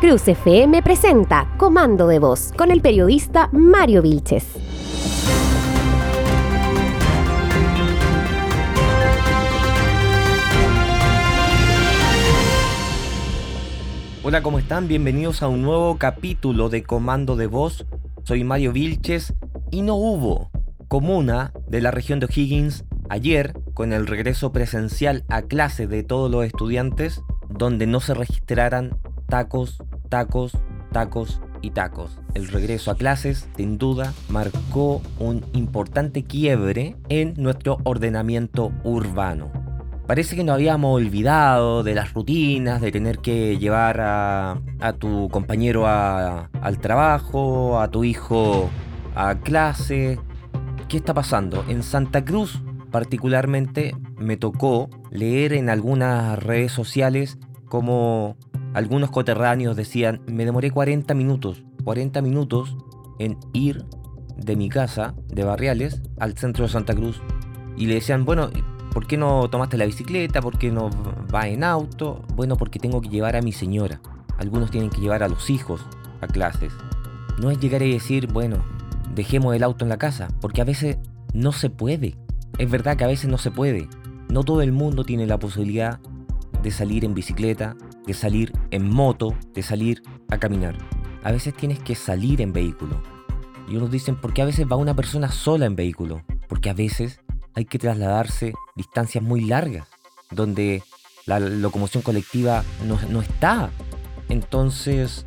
Cruz FM presenta Comando de Voz con el periodista Mario Vilches. Hola, ¿cómo están? Bienvenidos a un nuevo capítulo de Comando de Voz. Soy Mario Vilches y no hubo comuna de la región de O'Higgins ayer con el regreso presencial a clase de todos los estudiantes donde no se registraran tacos, tacos, tacos y tacos. El regreso a clases, sin duda, marcó un importante quiebre en nuestro ordenamiento urbano. Parece que nos habíamos olvidado de las rutinas, de tener que llevar a, tu compañero al trabajo, a tu hijo a clase. ¿Qué está pasando? En Santa Cruz particularmente me tocó leer en algunas redes sociales como algunos coterráneos decían, me demoré 40 minutos, 40 minutos en ir de mi casa, de Barriales, al centro de Santa Cruz. Y le decían, bueno, ¿por qué no tomaste la bicicleta? ¿Por qué no va en auto? Bueno, porque tengo que llevar a mi señora. Algunos tienen que llevar a los hijos a clases. No es llegar y decir, bueno, dejemos el auto en la casa, porque a veces no se puede. Es verdad que a veces no se puede. No todo el mundo tiene la posibilidad de salir en bicicleta, de salir en moto, de salir a caminar. A veces tienes que salir en vehículo. Y unos dicen, ¿por qué a veces va una persona sola en vehículo? Porque a veces hay que trasladarse distancias muy largas, donde la locomoción colectiva no, está. Entonces,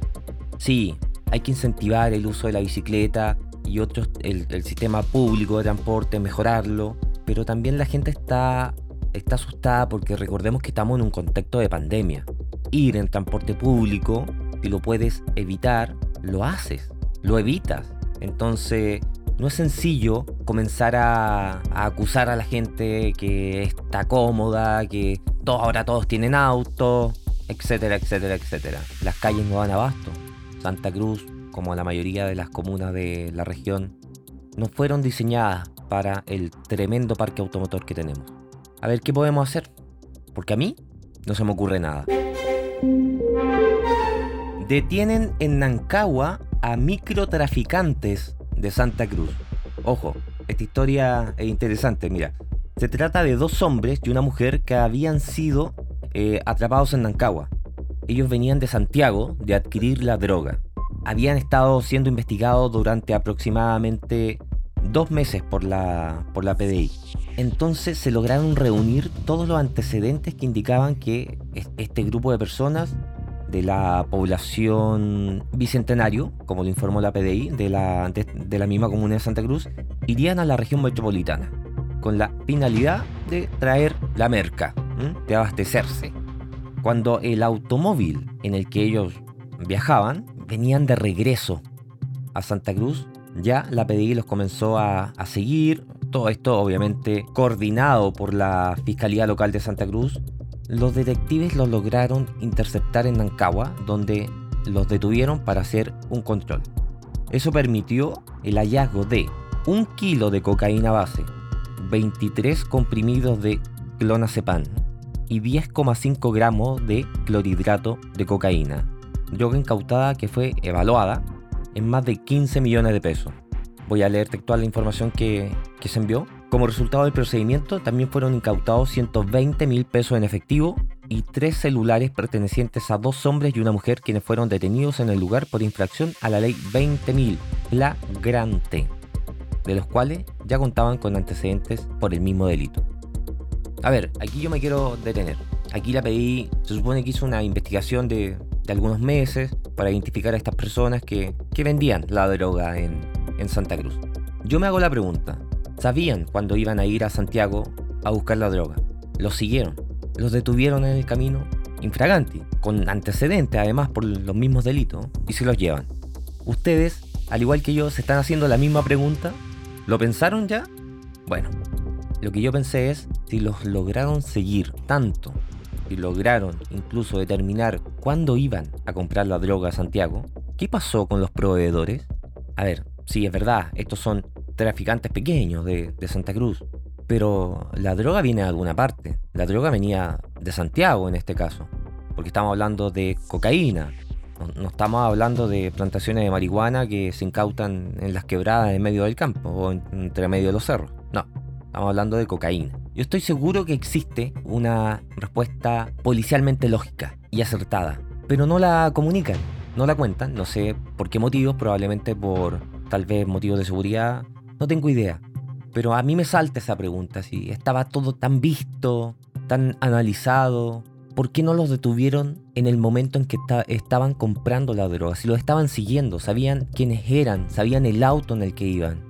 sí, hay que incentivar el uso de la bicicleta y otros, el, el sistema público de transporte, mejorarlo. Pero también la gente está está asustada porque recordemos que estamos en un contexto de pandemia. Ir en transporte público, si lo puedes evitar, lo haces, lo evitas. Entonces, no es sencillo comenzar a, acusar a la gente que está cómoda, que ahora todos tienen auto, etcétera, etcétera, etcétera. Las calles no dan abasto. Santa Cruz, como la mayoría de las comunas de la región, no fueron diseñadas para el tremendo parque automotor que tenemos. A ver qué podemos hacer. Porque a mí no se me ocurre nada. Detienen en Nancagua a microtraficantes de Santa Cruz. Ojo, esta historia es interesante, mira. Se trata de dos hombres y una mujer que habían sido eh, atrapados en Nancagua. Ellos venían de Santiago de adquirir la droga. Habían estado siendo investigados durante aproximadamente dos meses por la, por la PDI. Entonces se lograron reunir todos los antecedentes que indicaban que este grupo de personas de la población bicentenario, como lo informó la PDI, de la, de, la misma comunidad de Santa Cruz, irían a la región metropolitana con la finalidad de traer la merca, de abastecerse. Cuando el automóvil en el que ellos viajaban venían de regreso a Santa Cruz, ya la PDI los comenzó a, seguir, todo esto obviamente coordinado por la Fiscalía Local de Santa Cruz. Los detectives los lograron interceptar en Nancagua, donde los detuvieron para hacer un control. Eso permitió el hallazgo de un kilo de cocaína base, 23 comprimidos de clonazepam y 10,5 gramos de clorhidrato de cocaína, droga incautada que fue evaluada en más de 15 millones de pesos. Voy a leer textual la información que, se envió. Como resultado del procedimiento, también fueron incautados 120 mil pesos en efectivo y tres celulares pertenecientes a dos hombres y una mujer quienes fueron detenidos en el lugar por infracción a la ley 20.000, la grante, de los cuales ya contaban con antecedentes por el mismo delito. A ver, aquí yo me quiero detener. Aquí la pedí, se supone que hizo una investigación de, de algunos meses para identificar a estas personas que, que vendían la droga en, en Santa Cruz. Yo me hago la pregunta, ¿sabían cuando iban a ir a Santiago a buscar la droga? Los siguieron, los detuvieron en el camino, infraganti, con antecedentes además por los mismos delitos, y se los llevan. Ustedes, al igual que yo, se están haciendo la misma pregunta. ¿Lo pensaron ya? Bueno, lo que yo pensé es si los lograron seguir tanto y lograron incluso determinar cuándo iban a comprar la droga a Santiago, ¿qué pasó con los proveedores? A ver, sí, es verdad, estos son traficantes pequeños de, Santa Cruz, pero la droga viene de alguna parte. La droga venía de Santiago en este caso, porque estamos hablando de cocaína. no, estamos hablando de plantaciones de marihuana que se incautan en las quebradas en medio del campo o entre medio de los cerros. No, estamos hablando de cocaína. Yo estoy seguro que existe una respuesta policialmente lógica y acertada, pero no la comunican, no la cuentan, no sé por qué motivos, probablemente por tal vez motivos de seguridad, no tengo idea. Pero a mí me salta esa pregunta, si estaba todo tan visto, tan analizado, ¿por qué no los detuvieron en el momento en que estaban comprando la droga? Si los estaban siguiendo, sabían quiénes eran, sabían el auto en el que iban.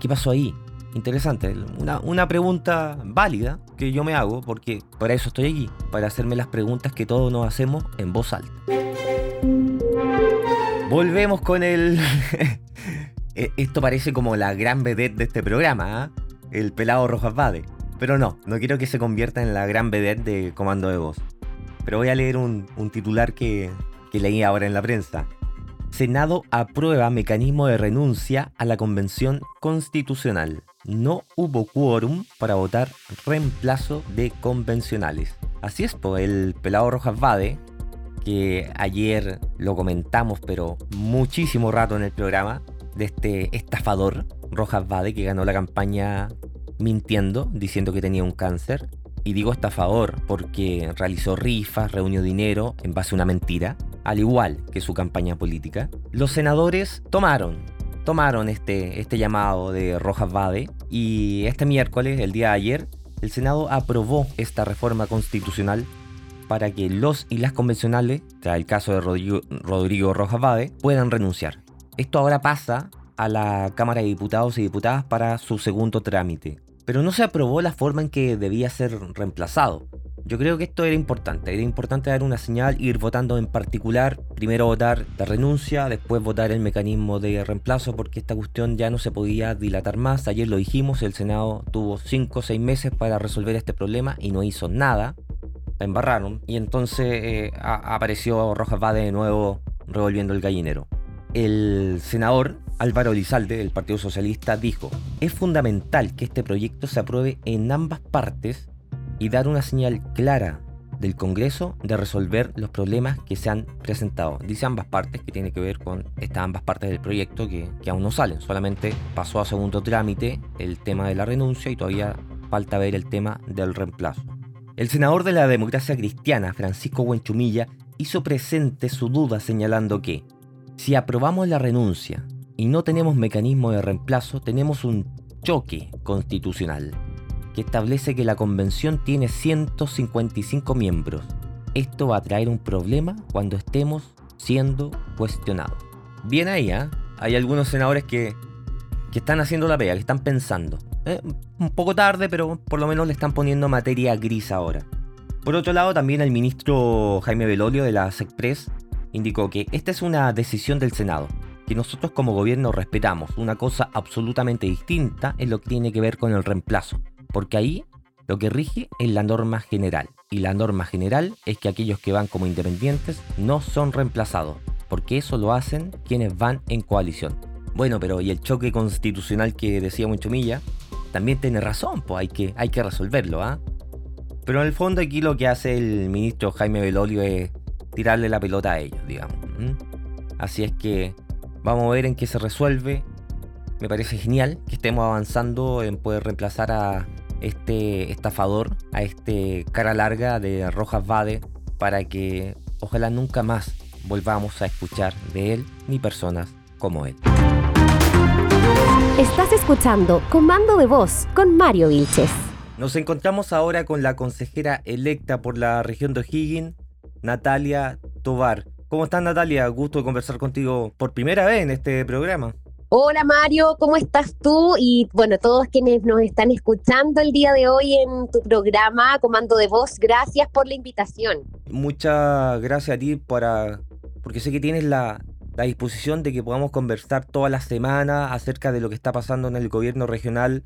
¿Qué pasó ahí? Interesante, una, una, pregunta válida que yo me hago, porque para eso estoy aquí, para hacerme las preguntas que todos nos hacemos en voz alta. Volvemos con el... E, esto parece como la gran vedette de este programa, ¿ah? el pelado Rojas Vade. Pero no, no quiero que se convierta en la gran vedette de Comando de Voz. Pero voy a leer un, titular que, que leí ahora en la prensa. Senado aprueba mecanismo de renuncia a la Convención Constitucional. No hubo quórum para votar reemplazo de convencionales. Así es, pues el pelado Rojas Vade, que ayer lo comentamos, pero muchísimo rato en el programa, de este estafador Rojas Vade, que ganó la campaña mintiendo, diciendo que tenía un cáncer. Y digo estafador porque realizó rifas, reunió dinero en base a una mentira, al igual que su campaña política. Los senadores tomaron, tomaron este, este llamado de Rojas Vade y este miércoles, el día de ayer, el Senado aprobó esta reforma constitucional para que los y las convencionales, sea el caso de Rodrigo, Rodrigo Rojas Vade, puedan renunciar. Esto ahora pasa a la Cámara de Diputados y Diputadas para su segundo trámite pero no se aprobó la forma en que debía ser reemplazado. Yo creo que esto era importante, era importante dar una señal, ir votando en particular, primero votar la renuncia, después votar el mecanismo de reemplazo, porque esta cuestión ya no se podía dilatar más. Ayer lo dijimos, el Senado tuvo 5 o 6 meses para resolver este problema y no hizo nada. La embarraron y entonces eh, apareció Rojas Vade de nuevo revolviendo el gallinero. El senador Álvaro Lizalde, del Partido Socialista, dijo, es fundamental que este proyecto se apruebe en ambas partes y dar una señal clara del Congreso de resolver los problemas que se han presentado. Dice ambas partes, que tiene que ver con estas ambas partes del proyecto que, que aún no salen. Solamente pasó a segundo trámite el tema de la renuncia y todavía falta ver el tema del reemplazo. El senador de la democracia cristiana, Francisco Buenchumilla, hizo presente su duda señalando que, si aprobamos la renuncia y no tenemos mecanismo de reemplazo, tenemos un choque constitucional que establece que la convención tiene 155 miembros. Esto va a traer un problema cuando estemos siendo cuestionados. Bien ahí, ¿eh? Hay algunos senadores que, que están haciendo la pega, que están pensando. Eh, un poco tarde, pero por lo menos le están poniendo materia gris ahora. Por otro lado, también el ministro Jaime Belolio de la SECPRES indicó que esta es una decisión del Senado que nosotros como gobierno respetamos. Una cosa absolutamente distinta es lo que tiene que ver con el reemplazo, porque ahí lo que rige es la norma general. Y la norma general es que aquellos que van como independientes no son reemplazados, porque eso lo hacen quienes van en coalición. Bueno, pero y el choque constitucional que decía Milla también tiene razón, pues hay que, hay que resolverlo, ¿ah? Pero en el fondo aquí lo que hace el ministro Jaime Belolio es tirarle la pelota a ellos, digamos. Así es que Vamos a ver en qué se resuelve. Me parece genial que estemos avanzando en poder reemplazar a este estafador, a este cara larga de Rojas Vade, para que ojalá nunca más volvamos a escuchar de él ni personas como él. Estás escuchando Comando de Voz con Mario Vilches. Nos encontramos ahora con la consejera electa por la región de O'Higgins, Natalia Tovar. ¿Cómo estás Natalia? Gusto de conversar contigo por primera vez en este programa. Hola Mario, ¿cómo estás tú? Y bueno, todos quienes nos están escuchando el día de hoy en tu programa Comando de Voz, gracias por la invitación. Muchas gracias a ti para, porque sé que tienes la, la disposición de que podamos conversar toda la semana acerca de lo que está pasando en el gobierno regional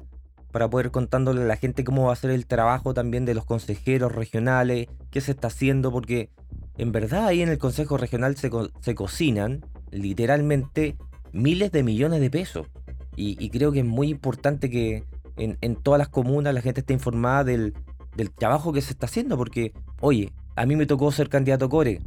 para poder contándole a la gente cómo va a ser el trabajo también de los consejeros regionales, qué se está haciendo, porque en verdad ahí en el Consejo Regional se, se cocinan literalmente miles de millones de pesos. Y, creo que es muy importante que en, todas las comunas la gente esté informada del, trabajo que se está haciendo, porque, oye, a mí me tocó ser candidato Core.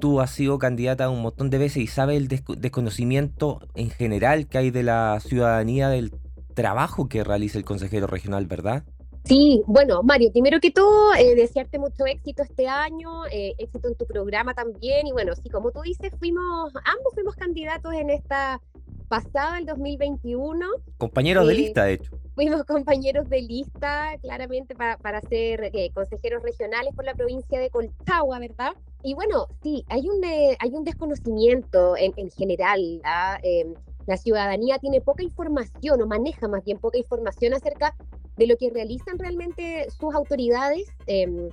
tú has sido candidata un montón de veces y sabes el desconocimiento en general que hay de la ciudadanía del trabajo que realiza el consejero regional, ¿verdad? Sí, bueno, Mario, primero que todo, eh, desearte mucho éxito este año, eh, éxito en tu programa también. Y bueno, sí, como tú dices, fuimos, ambos fuimos candidatos en esta pasada, el 2021. Compañeros de eh, lista, de hecho. Fuimos compañeros de lista, claramente, para, para ser consejeros regionales por la provincia de Colchagua, ¿verdad? Y bueno, sí, hay un, hay un desconocimiento en, en general. ¿ah? La ciudadanía tiene poca información o maneja más bien poca información acerca de lo que realizan realmente sus autoridades, em,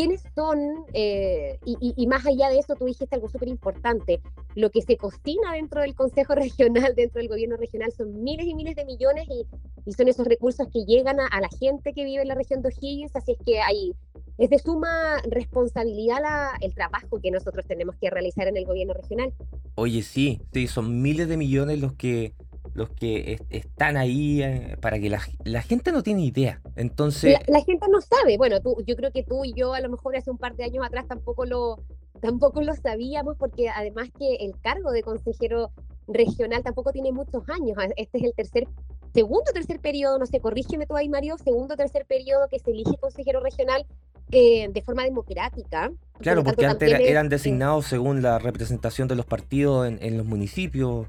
quiénes son, eh, y, más allá de eso, tú dijiste algo súper importante, lo que se cocina dentro del Consejo Regional, dentro del gobierno regional, son miles y miles de millones y, son esos recursos que llegan a, la gente que vive en la región de O'Higgins, así es que hay, es de suma responsabilidad el trabajo que nosotros tenemos que realizar en el gobierno regional. Oye, sí, sí, son miles de millones los que los que están ahí eh, para que la, gente no tiene idea. Entonces... La, gente no sabe. Bueno, tú, yo creo que tú y yo a lo mejor hace un par de años atrás tampoco lo, tampoco lo sabíamos porque además que el cargo de consejero regional tampoco tiene muchos años. Este es el tercer, segundo o tercer periodo, no sé, corrígeme tú ahí Mario, segundo o tercer periodo que se elige consejero regional eh, de forma democrática. Claro, porque antes eran designados según la representación de los partidos en, en los municipios.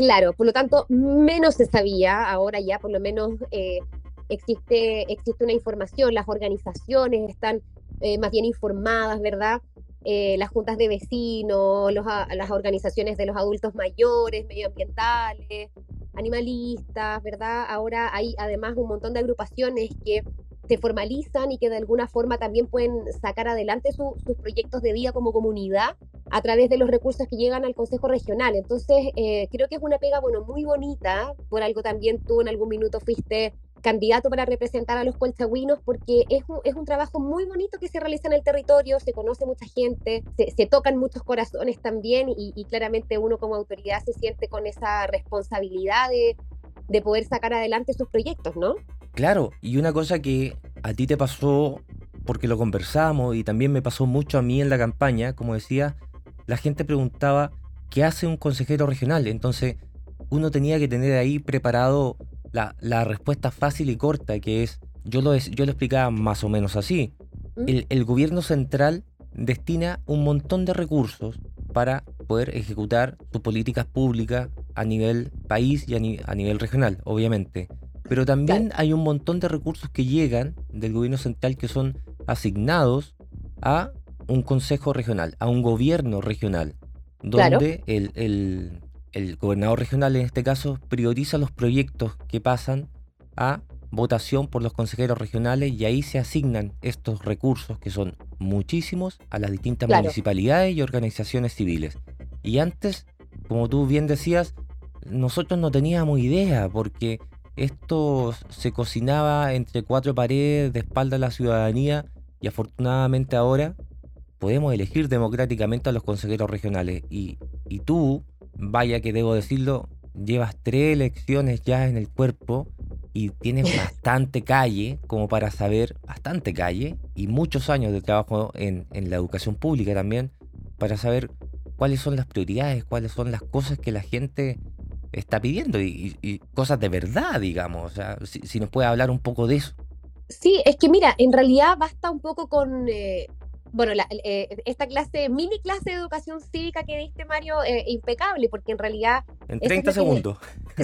Claro, por lo tanto, menos se sabía, ahora ya por lo menos eh, existe, existe una información, las organizaciones están eh, más bien informadas, ¿verdad? Eh, las juntas de vecinos, las organizaciones de los adultos mayores, medioambientales, animalistas, ¿verdad? Ahora hay además un montón de agrupaciones que se formalizan y que de alguna forma también pueden sacar adelante sus proyectos de vida como comunidad a través de los recursos que llegan al Consejo Regional. Entonces, eh, creo que es una pega, bueno, muy bonita. Por algo también tú en algún minuto fuiste candidato para representar a los colchagüinos, porque es un, es un trabajo muy bonito que se realiza en el territorio, se conoce mucha gente, se, tocan muchos corazones también y, y, claramente uno como autoridad se siente con esa responsabilidad de, de poder sacar adelante sus proyectos, ¿no? Claro, y una cosa que a ti te pasó porque lo conversamos y también me pasó mucho a mí en la campaña, como decía, la gente preguntaba qué hace un consejero regional. Entonces uno tenía que tener ahí preparado la, respuesta fácil y corta, que es, yo lo, yo lo explicaba más o menos así. ¿Mm? El, gobierno central destina un montón de recursos para poder ejecutar sus políticas públicas a nivel país y a nivel regional, obviamente. Pero también hay un montón de recursos que llegan del gobierno central que son asignados a un consejo regional, a un gobierno regional, donde el, el, gobernador regional en este caso prioriza los proyectos que pasan a votación por los consejeros regionales y ahí se asignan estos recursos que son muchísimos a las distintas municipalidades y organizaciones civiles. Y antes, como tú bien decías, nosotros no teníamos idea porque esto se cocinaba entre cuatro paredes de espalda a la ciudadanía y afortunadamente ahora podemos elegir democráticamente a los consejeros regionales. Y, y tú, vaya que debo decirlo, llevas tres elecciones ya en el cuerpo y tienes bastante calle como para saber, bastante calle y muchos años de trabajo en, en la educación pública también, para saber cuáles son las prioridades, cuáles son las cosas que la gente está pidiendo y, cosas de verdad, digamos. O sea, si, nos puede hablar un poco de eso. Sí, es que mira, en realidad basta un poco con, eh, bueno, eh, esta clase, mini clase de educación cívica que diste, Mario, eh, impecable, porque en realidad... En 30 segundos.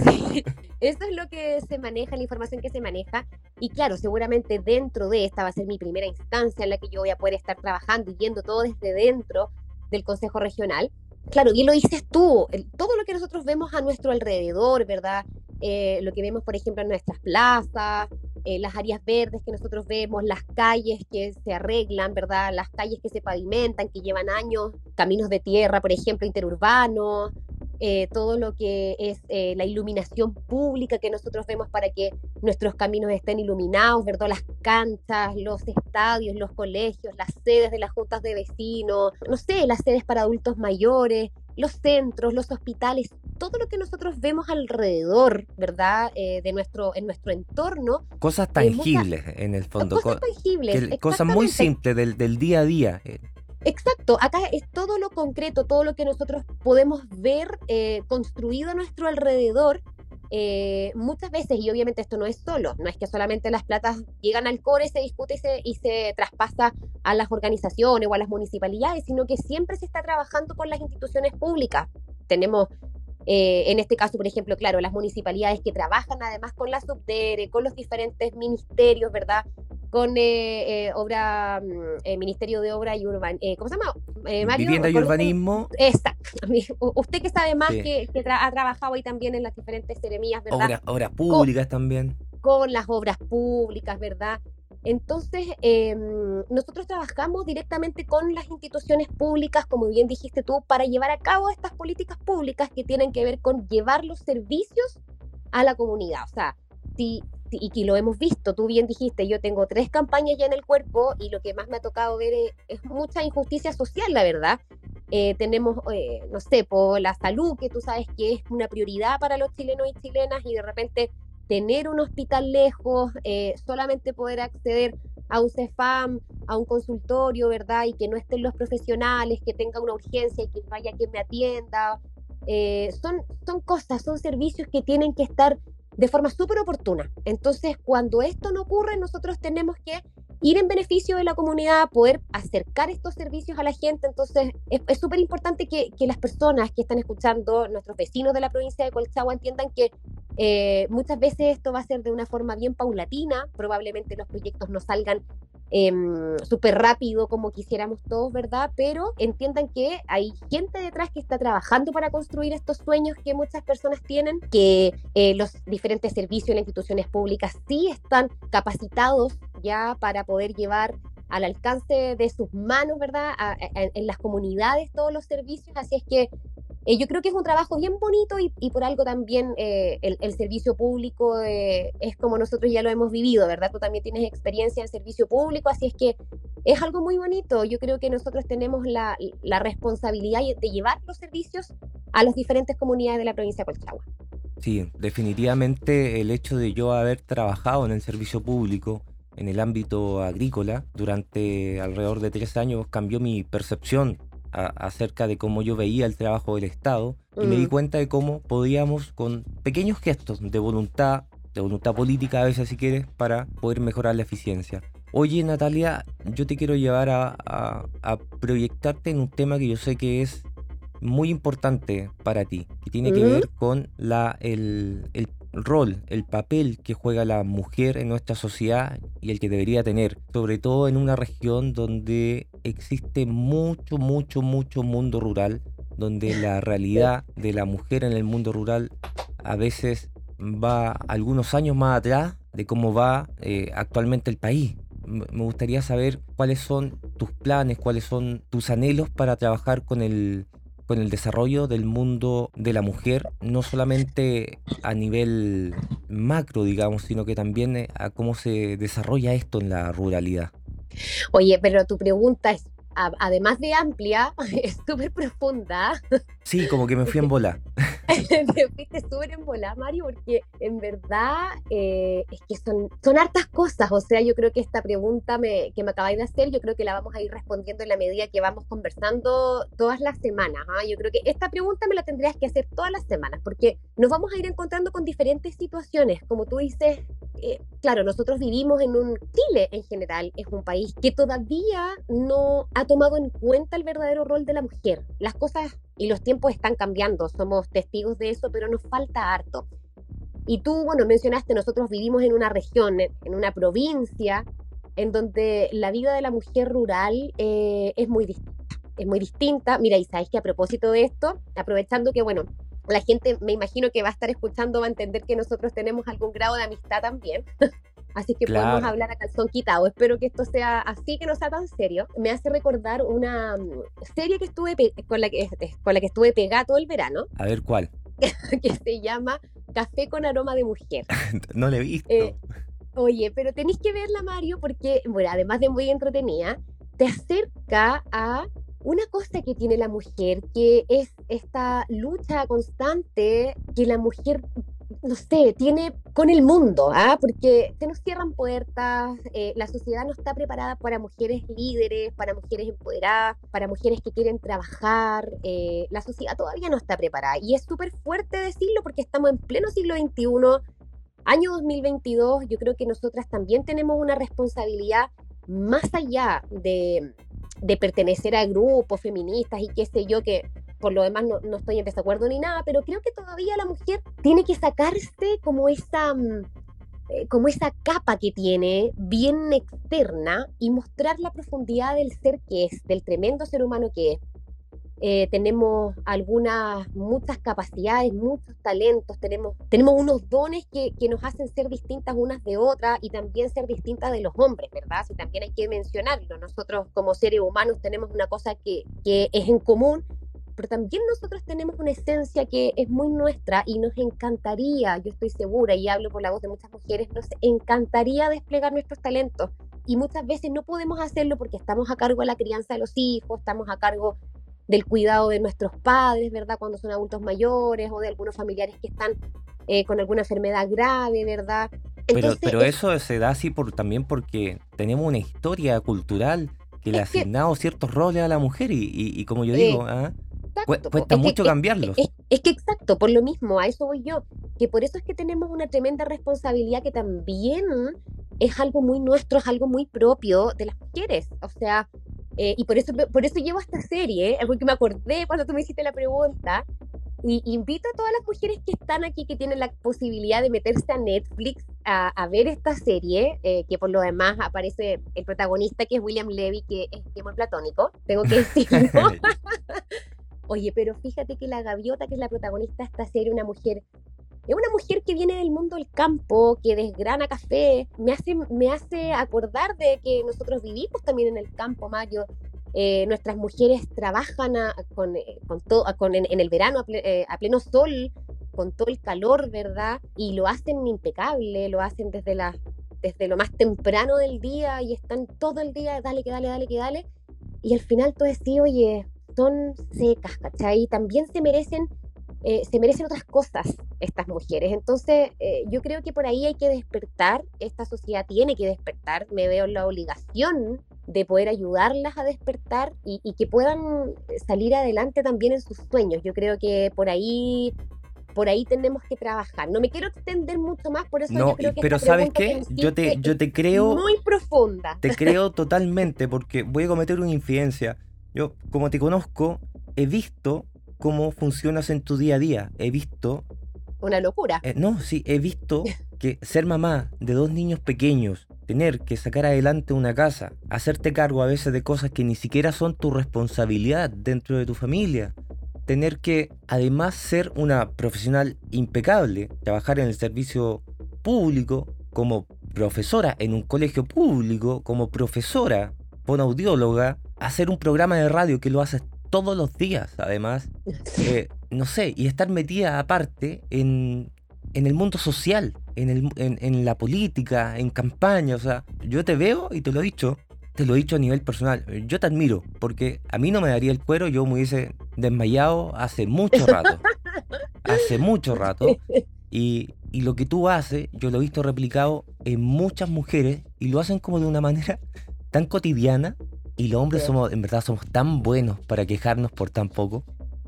eso es lo que se maneja, la información que se maneja. Y claro, seguramente dentro de esta va a ser mi primera instancia en la que yo voy a poder estar trabajando y yendo todo desde dentro del Consejo Regional. Claro, y lo dices tú, todo lo que nosotros vemos a nuestro alrededor, ¿verdad? Eh, lo que vemos, por ejemplo, en nuestras plazas, eh, las áreas verdes que nosotros vemos, las calles que se arreglan, ¿verdad? Las calles que se pavimentan, que llevan años, caminos de tierra, por ejemplo, interurbanos, eh, todo lo que es eh, la iluminación pública que nosotros vemos para que nuestros caminos estén iluminados, ¿verdad? Las canchas, los estadios, los colegios, las sedes de las juntas de vecinos, no sé, las sedes para adultos mayores, los centros, los hospitales, todo lo que nosotros vemos alrededor, ¿verdad? Eh, de nuestro, en nuestro entorno. Cosas tangibles, en el fondo. Cosas tangibles. cosas muy simples del, del, día a día. Exacto, acá es todo lo concreto, todo lo que nosotros podemos ver eh, construido a nuestro alrededor. Eh, muchas veces, y obviamente esto no es solo, no es que solamente las platas llegan al core, se discute y se, y se traspasa a las organizaciones o a las municipalidades, sino que siempre se está trabajando con las instituciones públicas. Tenemos eh, en este caso, por ejemplo, claro, las municipalidades que trabajan además con la subdere, con los diferentes ministerios, ¿verdad? Con eh, eh obra, mm, Ministerio de Obra y Urban, ¿cómo se llama? Vivienda y Urbanismo. Exacto. Usted que sabe más, que, ha trabajado ahí también en las diferentes seremías, ¿verdad? obras públicas también. Con las obras públicas, ¿verdad? Entonces, em, nosotros trabajamos directamente con las instituciones públicas, como bien dijiste tú, para llevar a cabo estas políticas públicas que tienen que ver con llevar los servicios a la comunidad. O sea, y lo hemos visto, tú bien dijiste, yo tengo tres campañas ya en el cuerpo y lo que más me ha tocado ver es, mucha injusticia social, la verdad. Eh, tenemos, eh, no sé, por la salud, que tú sabes que es una prioridad para los chilenos y chilenas y de repente tener un hospital lejos, eh, solamente poder acceder a un CEFAM, a un consultorio, ¿verdad? Y que no estén los profesionales, que tenga una urgencia y que vaya quien me atienda. Eh, son, son cosas, son servicios que tienen que estar de forma súper oportuna. Entonces, cuando esto no ocurre, nosotros tenemos que ir en beneficio de la comunidad, poder acercar estos servicios a la gente. Entonces, es súper importante que, que, las personas que están escuchando, nuestros vecinos de la provincia de Colchagua, entiendan que eh, muchas veces esto va a ser de una forma bien paulatina, probablemente los proyectos no salgan eh, súper rápido como quisiéramos todos, ¿verdad? Pero entiendan que hay gente detrás que está trabajando para construir estos sueños que muchas personas tienen, que eh, los diferentes servicios y las instituciones públicas sí están capacitados ya para poder llevar al alcance de sus manos, ¿verdad? en las comunidades todos los servicios, así es que eh, yo creo que es un trabajo bien bonito y, por algo también eh, el, servicio público eh, es como nosotros ya lo hemos vivido, ¿verdad? Tú también tienes experiencia en servicio público, así es que es algo muy bonito. Yo creo que nosotros tenemos la, la responsabilidad de llevar los servicios a las diferentes comunidades de la provincia de Colchagua. Sí, definitivamente el hecho de yo haber trabajado en el servicio público, en el ámbito agrícola, durante alrededor de tres años cambió mi percepción acerca de cómo yo veía el trabajo del Estado y me di mm. cuenta de cómo podíamos con pequeños gestos de voluntad, de voluntad política a veces si quieres, para poder mejorar la eficiencia. Oye Natalia, yo te quiero llevar a, a, proyectarte en un tema que yo sé que es muy importante para ti, que tiene que ver con la, el, el rol, el papel que juega la mujer en nuestra sociedad y el que debería tener, sobre todo en una región donde existe mucho, mucho, mucho mundo rural, donde la realidad de la mujer en el mundo rural a veces va algunos años más atrás de cómo va eh, actualmente el país. Me gustaría saber cuáles son tus planes, cuáles son tus anhelos para trabajar con el con el desarrollo del mundo de la mujer, no solamente a nivel macro, digamos, sino que también eh, a cómo se desarrolla esto en la ruralidad. Oye, pero tu pregunta es además de amplia, es súper profunda. Sí, como que me fui en bola. Te fuiste súper en bola, Mario, porque en verdad eh, es que son, son hartas cosas. O sea, yo creo que esta pregunta que me acabáis de hacer, yo creo que la vamos a ir respondiendo en la medida que vamos conversando todas las semanas. ¿ah? Yo creo que esta pregunta me la tendrías que hacer todas las semanas, porque nos vamos a ir encontrando con diferentes situaciones. Como tú dices, eh, claro, nosotros vivimos en un Chile en general, es un país que todavía no ha tomado en cuenta el verdadero rol de la mujer. Las cosas y los tiempos están cambiando, somos testigos de eso, pero nos falta harto. Y tú, bueno, mencionaste, nosotros vivimos en una región, en una provincia, en donde la vida de la mujer rural eh, es muy distinta. Es muy distinta. Mira, y sabes que a propósito de esto, aprovechando que, bueno, la gente me imagino que va a estar escuchando, va a entender que nosotros tenemos algún grado de amistad también. Así que podemos hablar a calzón quitado. Espero que esto sea así, que no sea tan serio. Me hace recordar una mm, serie que estuve con la que, con la que estuve pegada todo el verano. A ver cuál. que se llama Café con aroma de mujer. no le he visto. Eh, oye, pero tenéis que verla, Mario, porque, bueno, además de muy entretenida, te acerca a una cosa que tiene la mujer, que es esta lucha constante que la mujer no sé, tiene con el mundo, ¿ah? porque se nos cierran puertas, eh, la sociedad no está preparada para mujeres líderes, para mujeres empoderadas, para mujeres que quieren trabajar, eh, la sociedad todavía no está preparada y es súper fuerte decirlo porque estamos en pleno siglo XXI, año 2022, yo creo que nosotras también tenemos una responsabilidad más allá de, de pertenecer a grupos feministas y qué sé yo, que por lo demás no, no, estoy en desacuerdo ni nada, pero creo que todavía la mujer tiene que sacarse como esa, mm, eh, como esa capa que tiene bien externa y mostrar la profundidad del ser que es, del tremendo ser humano que es. Eh, tenemos algunas, muchas capacidades, muchos talentos, tenemos, tenemos unos dones que, que, nos hacen ser distintas unas de otras y también ser distintas de los hombres, ¿verdad? Si también hay que mencionarlo. Nosotros como seres humanos tenemos una cosa que, que es en común pero también nosotros tenemos una esencia que es muy nuestra y nos encantaría, yo estoy segura y hablo por la voz de muchas mujeres, nos encantaría desplegar nuestros talentos y muchas veces no podemos hacerlo porque estamos a cargo de la crianza de los hijos, estamos a cargo del cuidado de nuestros padres, ¿verdad? Cuando son adultos mayores o de algunos familiares que están eh, con alguna enfermedad grave, ¿verdad? Entonces, pero, pero eso se da así por, también porque tenemos una historia cultural que le ha asignado ciertos roles a la mujer y, y, como yo digo, ¿ah? Cuesta mucho cambiarlos. Es, que exacto, por lo mismo, a eso voy yo, que por eso es que tenemos una tremenda responsabilidad que también es algo muy nuestro, es algo muy propio de las mujeres. O sea, eh, y por eso, por eso llevo esta serie, algo que me acordé cuando tú me hiciste la pregunta, y invito a todas las mujeres que están aquí, que tienen la posibilidad de meterse a Netflix a, ver esta serie, eh, que por lo demás aparece el protagonista, que es William Levy, que es muy platónico, tengo que decirlo. Oye, pero fíjate que la gaviota, que es la protagonista de esta serie, una mujer, es una mujer que viene del mundo del campo, que desgrana café, me hace, me hace acordar de que nosotros vivimos también en el campo, Mario. Eh, nuestras mujeres trabajan con, eh, con todo, con, en, el verano eh, a, pleno sol, con todo el calor, ¿verdad? Y lo hacen impecable, lo hacen desde, la, desde lo más temprano del día y están todo el día, dale, que dale, dale, que dale. Y al final tú decís, oye, son secas, ¿cachai? También se merecen, eh, se merecen otras cosas estas mujeres. Entonces, eh, yo creo que por ahí hay que despertar, esta sociedad tiene que despertar, me veo la obligación de poder ayudarlas a despertar y, que puedan salir adelante también en sus sueños. Yo creo que por ahí por ahí tenemos que trabajar. No me quiero extender mucho más, por eso no, yo creo que pero ¿sabes qué? Yo te, yo te creo... Muy profunda. Te creo totalmente porque voy a cometer una infidencia. Yo, como te conozco, he visto cómo funcionas en tu día a día. He visto... Una locura. Eh, no, sí, he visto que ser mamá de dos niños pequeños, tener que sacar adelante una casa, hacerte cargo a veces de cosas que ni siquiera son tu responsabilidad dentro de tu familia, tener que además ser una profesional impecable, trabajar en el servicio público como profesora en un colegio público, como profesora, audióloga, hacer un programa de radio que lo haces todos los días, además, eh, no sé, y estar metida aparte en, en el mundo social, en, el, en, la política, en campaña, o sea, yo te veo y te lo he dicho, te lo he dicho a nivel personal, yo te admiro, porque a mí no me daría el cuero, yo me hubiese desmayado hace mucho rato, hace mucho rato, y, y lo que tú haces, yo lo he visto replicado en muchas mujeres, y lo hacen como de una manera tan cotidiana, y los hombres somos, en verdad, somos tan buenos para quejarnos por tan poco.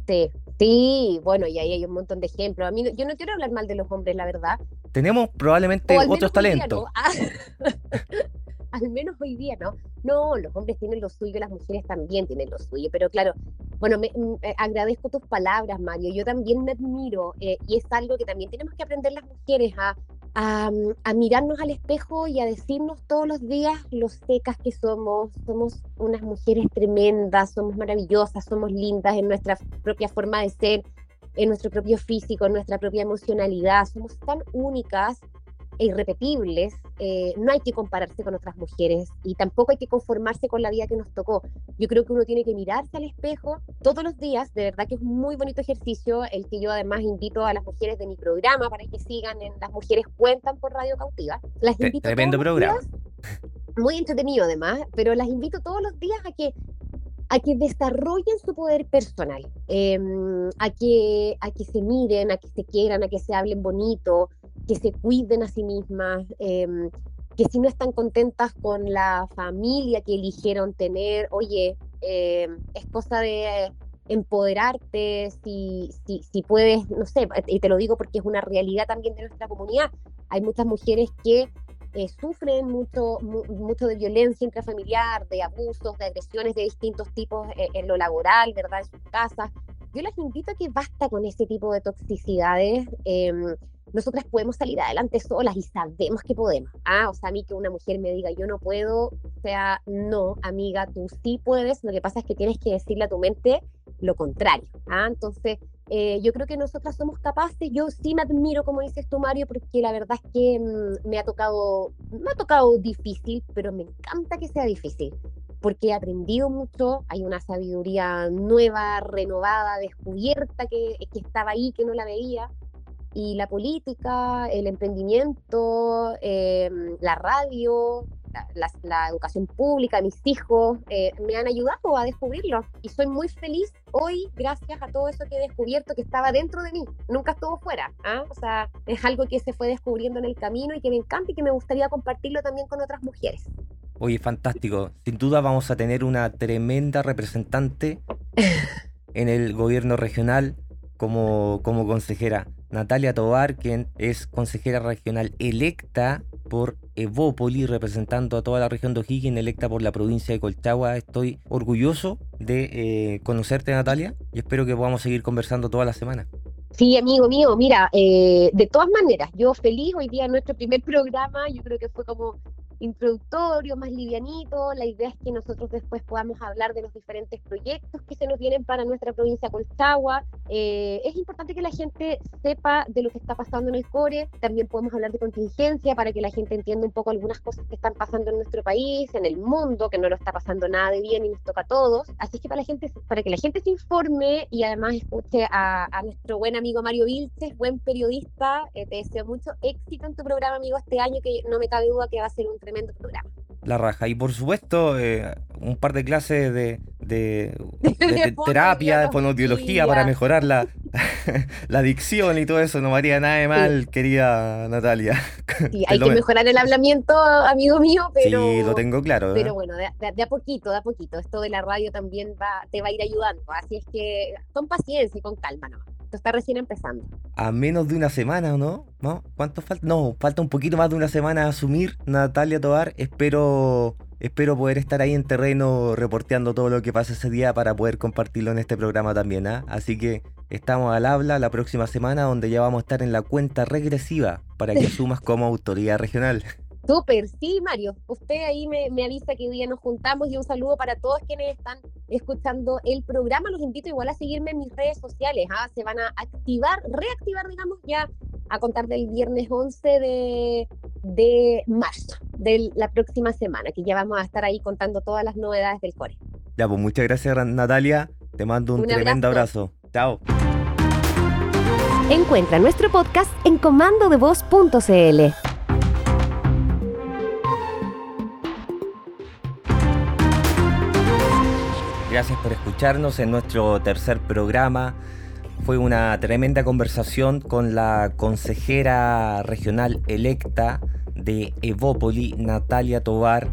Sí, sí, bueno, y ahí hay un montón de ejemplos. A mí, yo no quiero hablar mal de los hombres, la verdad. Tenemos probablemente otros talentos. al menos hoy día, ¿no? No, los hombres tienen lo suyo, las mujeres también tienen lo suyo, pero claro, bueno, me, mm, eh, agradezco tus palabras, Mario, yo también me admiro eh, y es algo que también tenemos que aprender las mujeres a, a, mirarnos al espejo y a decirnos todos los días lo secas que somos. Somos unas mujeres tremendas, somos maravillosas, somos lindas en nuestra propia forma de ser, en nuestro propio físico, en nuestra propia emocionalidad. Somos tan únicas e irrepetibles, eh, no hay que compararse con otras mujeres y tampoco hay que conformarse con la vida que nos tocó. Yo creo que uno tiene que mirarse al espejo todos los días, de verdad que es un muy bonito ejercicio, el que yo además invito a las mujeres de mi programa para que sigan en Las Mujeres Cuentan por Radio Cautiva. Las invito Tremendo programa. muy entretenido además, pero las invito todos los días a que a que desarrollen su poder personal, em, a, que, a que se miren, a que se quieran, a que se hablen bonito, que se cuiden a sí mismas, em, que si no están contentas con la familia que eligieron tener, oye, em, es cosa de empoderarte, si, si, si puedes, no sé, y te lo digo porque es una realidad también de nuestra comunidad, hay muchas mujeres que eh, sufren mucho, mucho de violencia intrafamiliar, de abusos, de agresiones de distintos tipos eh, en lo laboral, ¿verdad? En sus casas. Yo las invito a que basta con ese tipo de toxicidades. Em, nosotras podemos salir adelante solas y sabemos que podemos. Ah, o sea, a mí que una mujer me diga yo no puedo, o sea, no, amiga, tú sí puedes. Lo que pasa es que tienes que decirle a tu mente lo contrario. Ah, entonces, eh, yo creo que nosotras somos capaces, yo sí me admiro, como dices tú, Mario, porque la verdad es que mm, me ha tocado, me ha tocado difícil, pero me encanta que sea difícil, porque he aprendido mucho, hay una sabiduría nueva, renovada, descubierta que, que estaba ahí, que no la veía, y la política, el emprendimiento, em, la radio, la, educación pública, mis hijos, eh, me han ayudado a descubrirlo. Y soy muy feliz hoy gracias a todo eso que he descubierto que estaba dentro de mí, nunca estuvo fuera. ¿ah? O sea, es algo que se fue descubriendo en el camino y que me encanta y que me gustaría compartirlo también con otras mujeres. Oye, fantástico. Sin duda vamos a tener una tremenda representante en el gobierno regional como, como consejera. Natalia Tobar, quien es consejera regional electa por Evópoli, representando a toda la región de O'Higgins, electa por la provincia de Colchagua. Estoy orgulloso de eh, conocerte, Natalia, y espero que podamos seguir conversando toda la semana. Sí, amigo mío, mira, eh, de todas maneras, yo feliz hoy día nuestro primer programa, yo creo que fue como introductorio, más livianito. La idea es que nosotros después podamos hablar de los diferentes proyectos que se nos vienen para nuestra provincia Colchagua. Eh, es importante que la gente sepa de lo que está pasando en el core. También podemos hablar de contingencia para que la gente entienda un poco algunas cosas que están pasando en nuestro país, en el mundo, que no lo está pasando nada de bien y nos toca a todos. Así que para, la gente, para que la gente se informe y además escuche a, nuestro buen amigo Mario Vilches, buen periodista, eh, te deseo mucho éxito en tu programa, amigo, este año, que no me cabe duda que va a ser un tremendo programa. La raja. Y por supuesto, eh, un par de clases de, de, terapia, de fonoaudiología para mejorar la, la dicción y todo eso. No me haría nada de mal, querida Natalia. Sí, hay que mejorar el hablamiento, amigo mío, pero. Sí, lo tengo claro. Pero ¿eh? bueno, de, a poquito, de a poquito. Esto de la radio también va, te va a ir ayudando. Así es que con paciencia y con calma ¿no? Esto está recién empezando. A menos de una semana, ¿no? ¿No? ¿Cuánto falta? No, falta un poquito más de una semana a asumir Natalia Tobar. Espero, espero poder estar ahí en terreno reporteando todo lo que pasa ese día para poder compartirlo en este programa también. ¿ah? Así que estamos al habla la próxima semana donde ya vamos a estar en la cuenta regresiva para que sumas como autoridad regional. Súper, sí, Mario. Usted ahí me, me, avisa que hoy día nos juntamos y un saludo para todos quienes están escuchando el programa. Los invito igual a seguirme en mis redes sociales. ¿ah? Se van a activar, reactivar, digamos, ya a contar del viernes 11 de, de marzo, de la próxima semana, que ya vamos a estar ahí contando todas las novedades del core. Ya, pues muchas gracias, Natalia. Te mando un, tremendo abrazo. Chao. Encuentra nuestro podcast en comandodevoz.cl. Gracias por escucharnos en nuestro tercer programa. Fue una tremenda conversación con la consejera regional electa de Evópoli, Natalia Tobar.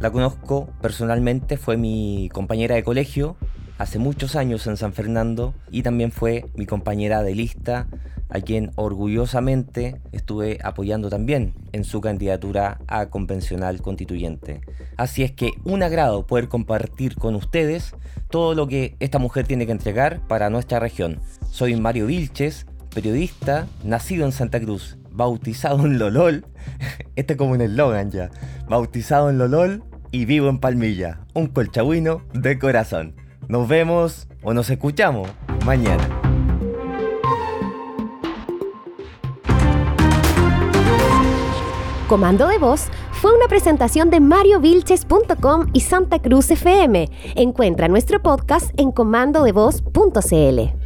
La conozco personalmente, fue mi compañera de colegio hace muchos años en San Fernando y también fue mi compañera de lista a quien orgullosamente estuve apoyando también en su candidatura a convencional constituyente. Así es que un agrado poder compartir con ustedes todo lo que esta mujer tiene que entregar para nuestra región. Soy Mario Vilches, periodista, nacido en Santa Cruz, bautizado en Lolol, este es como un eslogan ya, bautizado en Lolol y vivo en Palmilla, un colchagüino de corazón. Nos vemos o nos escuchamos mañana. Comando de Voz fue una presentación de mariovilches.com y Santa Cruz FM. Encuentra nuestro podcast en comandodevoz.cl.